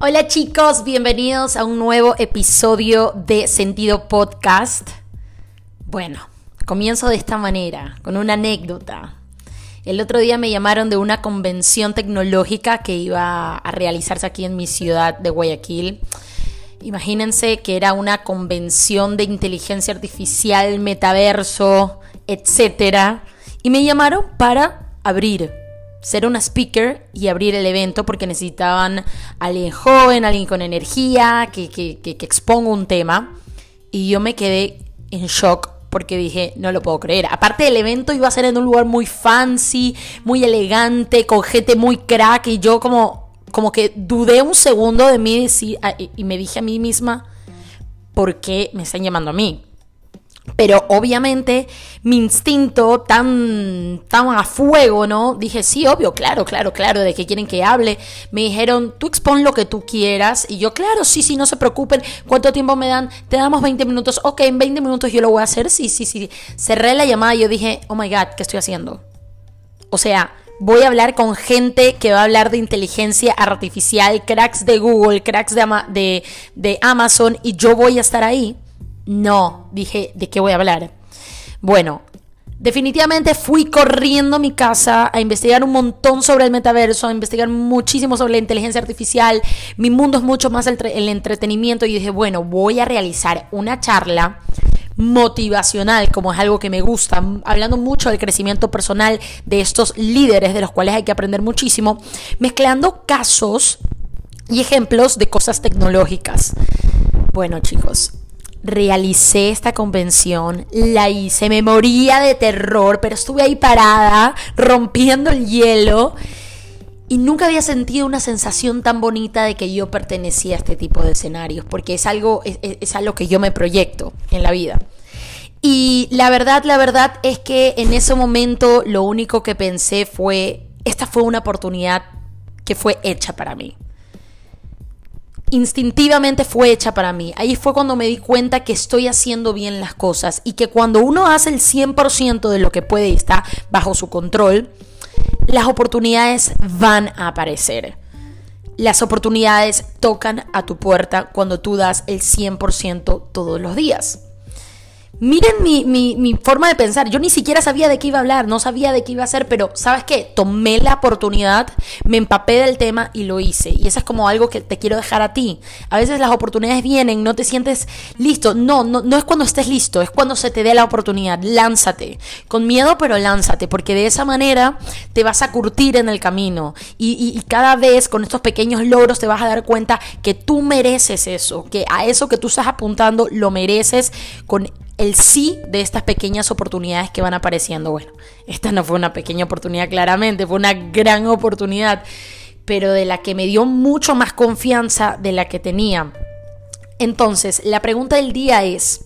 Hola chicos, bienvenidos a un nuevo episodio de Sentido Podcast. Bueno, comienzo de esta manera, con una anécdota. El otro día me llamaron de una convención tecnológica que iba a realizarse aquí en mi ciudad de Guayaquil. Imagínense que era una convención de inteligencia artificial, metaverso, etc. Y me llamaron para abrir ser una speaker y abrir el evento porque necesitaban alguien joven, alguien con energía, que, que, que, exponga un tema. Y yo me quedé en shock porque dije, no lo puedo creer. Aparte del evento iba a ser en un lugar muy fancy, muy elegante, con gente muy crack y yo como, como que dudé un segundo de mí y me dije a mí misma, ¿por qué me están llamando a mí? Pero obviamente mi instinto tan, tan a fuego, ¿no? Dije, sí, obvio, claro, claro, claro, de que quieren que hable. Me dijeron, tú expon lo que tú quieras. Y yo, claro, sí, sí, no se preocupen. ¿Cuánto tiempo me dan? Te damos 20 minutos. Ok, en 20 minutos yo lo voy a hacer. Sí, sí, sí. Cerré la llamada y yo dije, oh my God, ¿qué estoy haciendo? O sea, voy a hablar con gente que va a hablar de inteligencia artificial, cracks de Google, cracks de, de, de Amazon, y yo voy a estar ahí. No, dije, ¿de qué voy a hablar? Bueno, definitivamente fui corriendo a mi casa a investigar un montón sobre el metaverso, a investigar muchísimo sobre la inteligencia artificial. Mi mundo es mucho más el, el entretenimiento y dije, bueno, voy a realizar una charla motivacional, como es algo que me gusta, hablando mucho del crecimiento personal de estos líderes de los cuales hay que aprender muchísimo, mezclando casos y ejemplos de cosas tecnológicas. Bueno chicos, realicé esta convención, la hice, me moría de terror, pero estuve ahí parada, rompiendo el hielo. Y nunca había sentido una sensación tan bonita de que yo pertenecía a este tipo de escenarios, porque es algo, es, es algo que yo me proyecto en la vida. Y la verdad, la verdad es que en ese momento lo único que pensé fue, esta fue una oportunidad que fue hecha para mí instintivamente fue hecha para mí. Ahí fue cuando me di cuenta que estoy haciendo bien las cosas y que cuando uno hace el 100% de lo que puede y está bajo su control, las oportunidades van a aparecer. Las oportunidades tocan a tu puerta cuando tú das el 100% todos los días. Miren mi, mi, forma de pensar. Yo ni siquiera sabía de qué iba a hablar, no sabía de qué iba a hacer, pero ¿sabes qué? Tomé la oportunidad, me empapé del tema y lo hice. Y eso es como algo que te quiero dejar a ti. A veces las oportunidades vienen, no te sientes listo. No, no, no es cuando estés listo, es cuando se te dé la oportunidad. Lánzate. Con miedo, pero lánzate, porque de esa manera te vas a curtir en el camino. Y, y cada vez con estos pequeños logros te vas a dar cuenta que tú mereces eso, que a eso que tú estás apuntando lo mereces con el sí de estas pequeñas oportunidades que van apareciendo. Bueno, esta no fue una pequeña oportunidad claramente, fue una gran oportunidad, pero de la que me dio mucho más confianza de la que tenía. Entonces, la pregunta del día es,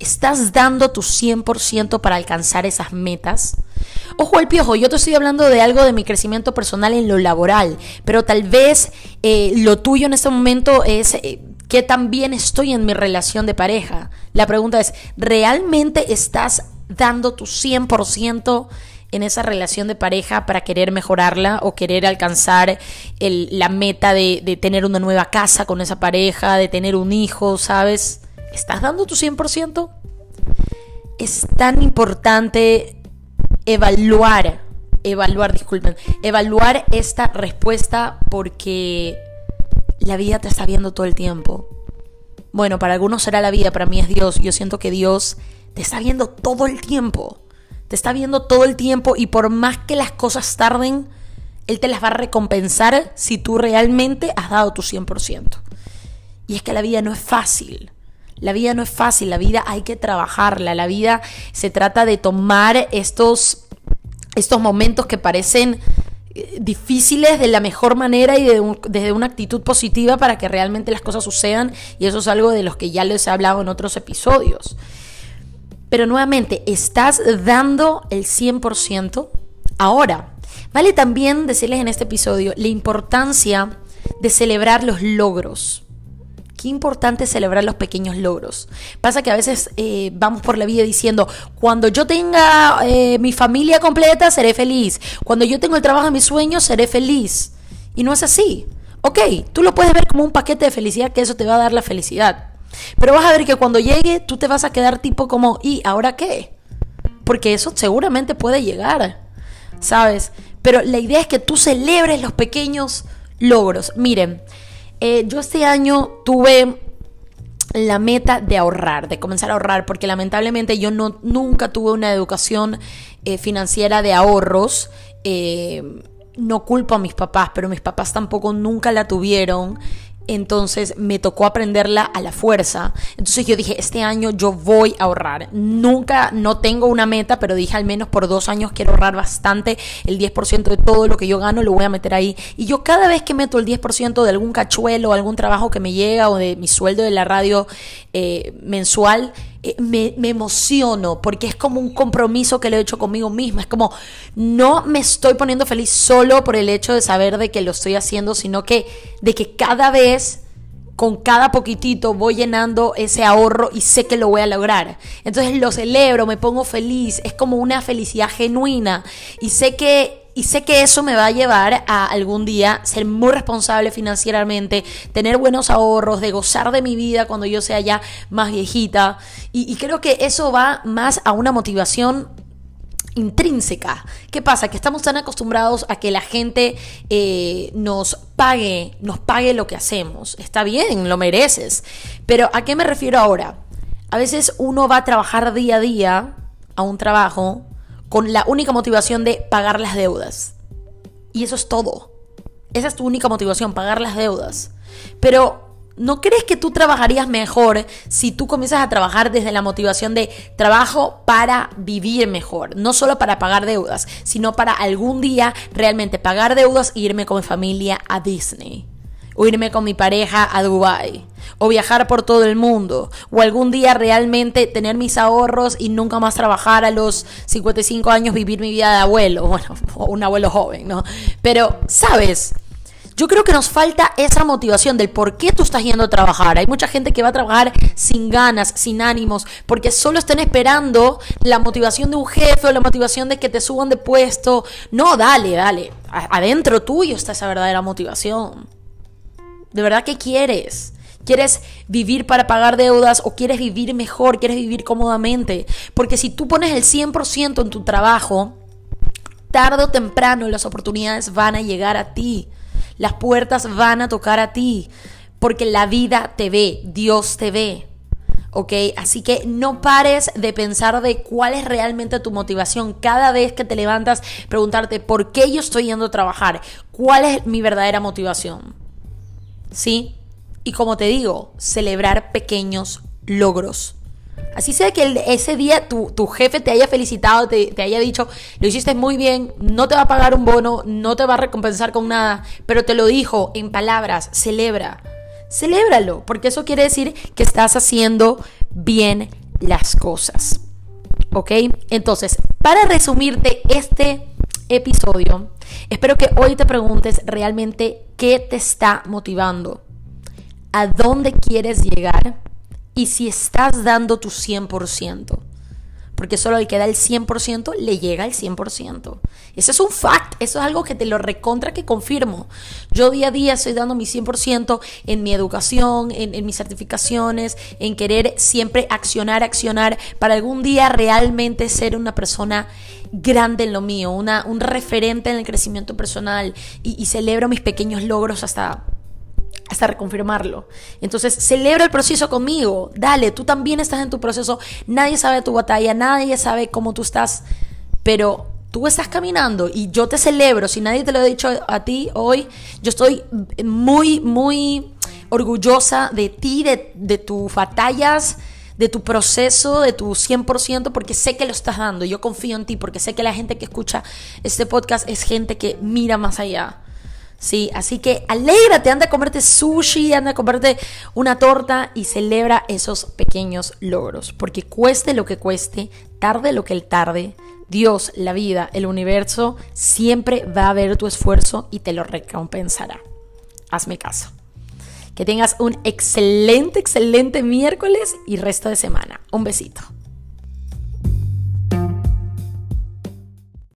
¿estás dando tu 100% para alcanzar esas metas? Ojo al piojo, yo te estoy hablando de algo de mi crecimiento personal en lo laboral, pero tal vez eh, lo tuyo en este momento es... Eh, que también estoy en mi relación de pareja. La pregunta es, ¿realmente estás dando tu 100% en esa relación de pareja para querer mejorarla o querer alcanzar la meta de, de, tener una nueva casa con esa pareja, de tener un hijo, ¿sabes? ¿Estás dando tu 100%? Es tan importante evaluar, evaluar, disculpen, evaluar esta respuesta porque la vida te está viendo todo el tiempo. Bueno, para algunos será la vida, para mí es Dios. Yo siento que Dios te está viendo todo el tiempo. Te está viendo todo el tiempo y por más que las cosas tarden, Él te las va a recompensar si tú realmente has dado tu 100%. Y es que la vida no es fácil. La vida no es fácil, la vida hay que trabajarla. La vida se trata de tomar estos, estos momentos que parecen difíciles de la mejor manera y desde una actitud positiva para que realmente las cosas sucedan y eso es algo de los que ya les he hablado en otros episodios. Pero nuevamente, ¿estás dando el 100%? Ahora, vale también decirles en este episodio la importancia de celebrar los logros. Qué importante celebrar los pequeños logros. Pasa que a veces eh, vamos por la vida diciendo, cuando yo tenga eh, mi familia completa, seré feliz. Cuando yo tengo el trabajo de mis sueños, seré feliz. Y no es así. Ok, tú lo puedes ver como un paquete de felicidad que eso te va a dar la felicidad. Pero vas a ver que cuando llegue tú te vas a quedar tipo como, ¿y ahora qué? Porque eso seguramente puede llegar, ¿sabes? Pero la idea es que tú celebres los pequeños logros. Miren, eh, yo este año tuve la meta de ahorrar, de comenzar a ahorrar, porque lamentablemente yo no, nunca tuve una educación eh, financiera de ahorros. Eh, no culpo a mis papás, pero mis papás tampoco nunca la tuvieron. Entonces me tocó aprenderla a la fuerza. Entonces yo dije, este año yo voy a ahorrar. Nunca, no tengo una meta, pero dije al menos por dos años quiero ahorrar bastante. El 10% de todo lo que yo gano lo voy a meter ahí. Y yo cada vez que meto el 10% de algún cachuelo, algún trabajo que me llega o de mi sueldo de la radio eh, mensual, eh, me, me, emociono porque es como un compromiso que lo he hecho conmigo misma. Es como, no me estoy poniendo feliz solo por el hecho de saber de que lo estoy haciendo, sino que de que cada vez, con cada poquitito, voy llenando ese ahorro y sé que lo voy a lograr. Entonces lo celebro, me pongo feliz, es como una felicidad genuina y sé que y sé que eso me va a llevar a algún día ser muy responsable financieramente, tener buenos ahorros, de gozar de mi vida cuando yo sea ya más viejita. Y, creo que eso va más a una motivación intrínseca. ¿Qué pasa? Que estamos tan acostumbrados a que la gente eh, nos pague, nos pague lo que hacemos. Está bien, lo mereces. Pero ¿a qué me refiero ahora? A veces uno va a trabajar día a día a un trabajo con la única motivación de pagar las deudas. Y eso es todo. Esa es tu única motivación, pagar las deudas. Pero ¿no crees que tú trabajarías mejor si tú comienzas a trabajar desde la motivación de trabajo para vivir mejor? No solo para pagar deudas, sino para algún día realmente pagar deudas e irme con mi familia a Disney. O irme con mi pareja a Dubai o viajar por todo el mundo, o algún día realmente tener mis ahorros y nunca más trabajar a los 55 años, vivir mi vida de abuelo, bueno, o un abuelo joven, ¿no? Pero, ¿sabes? Yo creo que nos falta esa motivación del por qué tú estás yendo a trabajar. Hay mucha gente que va a trabajar sin ganas, sin ánimos, porque solo están esperando la motivación de un jefe o la motivación de que te suban de puesto. No, dale, dale. Adentro tuyo está esa verdadera motivación. ¿De verdad qué quieres? ¿Quieres vivir para pagar deudas o quieres vivir mejor, quieres vivir cómodamente? Porque si tú pones el 100% en tu trabajo, tarde o temprano las oportunidades van a llegar a ti. Las puertas van a tocar a ti. Porque la vida te ve, Dios te ve. ¿ok? Así que no pares de pensar de cuál es realmente tu motivación. Cada vez que te levantas, preguntarte por qué yo estoy yendo a trabajar, cuál es mi verdadera motivación. ¿Sí? Y como te digo, celebrar pequeños logros. Así sea que ese día tu, jefe te haya felicitado, te, te, haya dicho, lo hiciste muy bien, no te va a pagar un bono, no te va a recompensar con nada, pero te lo dijo en palabras, celebra, celébralo, porque eso quiere decir que estás haciendo bien las cosas. ¿Ok? Entonces, para resumirte este episodio, espero que hoy te preguntes realmente qué te está motivando a dónde quieres llegar y si estás dando tu 100%. Porque solo el que da el 100% le llega el 100%. Ese es un fact, eso es algo que te lo recontra que confirmo. Yo día a día estoy dando mi 100% en mi educación, en, mis certificaciones, en querer siempre accionar, accionar, para algún día realmente ser una persona grande en lo mío, una, un referente en el crecimiento personal y celebro mis pequeños logros hasta hasta reconfirmarlo. Entonces, celebra el proceso conmigo. Dale, tú también estás en tu proceso. Nadie sabe tu batalla, nadie sabe cómo tú estás, pero tú estás caminando y yo te celebro. Si nadie te lo ha dicho a ti hoy, yo estoy muy, muy orgullosa de ti, de, de tus batallas, de tu proceso, de tu 100%, porque sé que lo estás dando. Yo confío en ti, porque sé que la gente que escucha este podcast es gente que mira más allá. Sí, así que alégrate, anda a comerte sushi, anda a comerte una torta y celebra esos pequeños logros, porque cueste lo que cueste, tarde lo que el tarde, Dios, la vida, el universo, siempre va a ver tu esfuerzo y te lo recompensará. Hazme caso. Que tengas un excelente, excelente miércoles y resto de semana. Un besito.